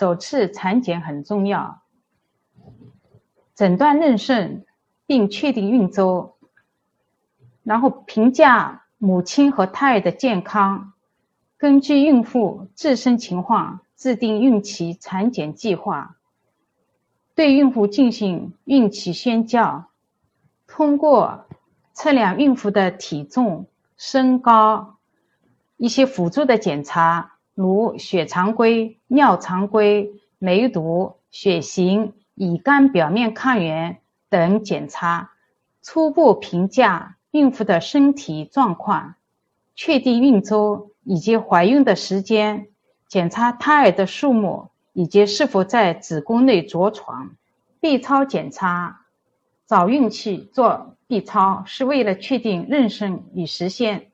首次产检很重要，诊断妊娠并确定孕周，然后评价母亲和胎儿的健康，根据孕妇自身情况制定孕期产检计划，对孕妇进行孕期宣教，通过测量孕妇的体重、身高，一些辅助的检查。如血常规、尿常规、梅毒、血型、乙肝表面抗原等检查，初步评价孕妇的身体状况，确定孕周以及怀孕的时间，检查胎儿的数目以及是否在子宫内着床。B 超检查，早孕期做 B 超是为了确定妊娠与实现，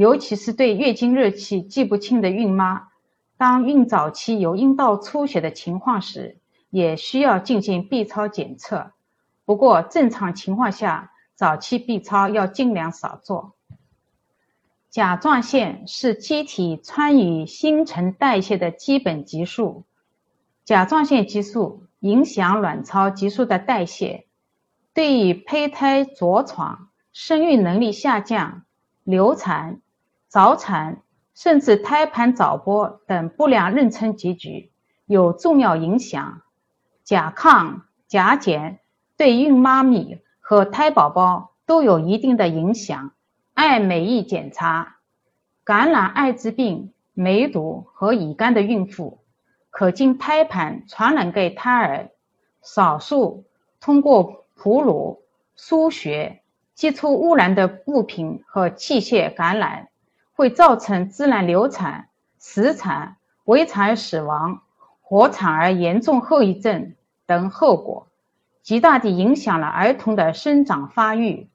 尤其是对月经日期记不清的孕妈。当孕早期有阴道出血的情况时，也需要进行 B 超检测。不过，正常情况下，早期 B 超要尽量少做。甲状腺是机体参与新陈代谢的基本激素，甲状腺激素影响卵巢激素的代谢，对于胚胎着床、生育能力下降、流产、早产。甚至胎盘早剥等不良妊娠结局有重要影响。甲亢、甲减对孕妈咪和胎宝宝都有一定的影响。爱美意检查，感染艾滋病、梅毒和乙肝的孕妇，可经胎盘传染给胎儿。少数通过哺乳、输血、接触污染的物品和器械感染。会造成自然流产、死产、围产儿死亡、活产儿严重后遗症等后果，极大地影响了儿童的生长发育。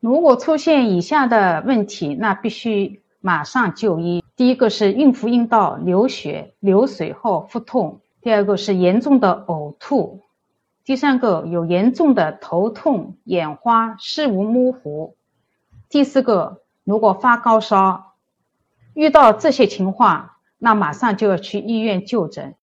如果出现以下的问题，那必须马上就医。第一个是孕妇阴道流血、流水后腹痛；第二个是严重的呕吐；第三个有严重的头痛、眼花、视物模糊；第四个如果发高烧。遇到这些情况，那马上就要去医院就诊。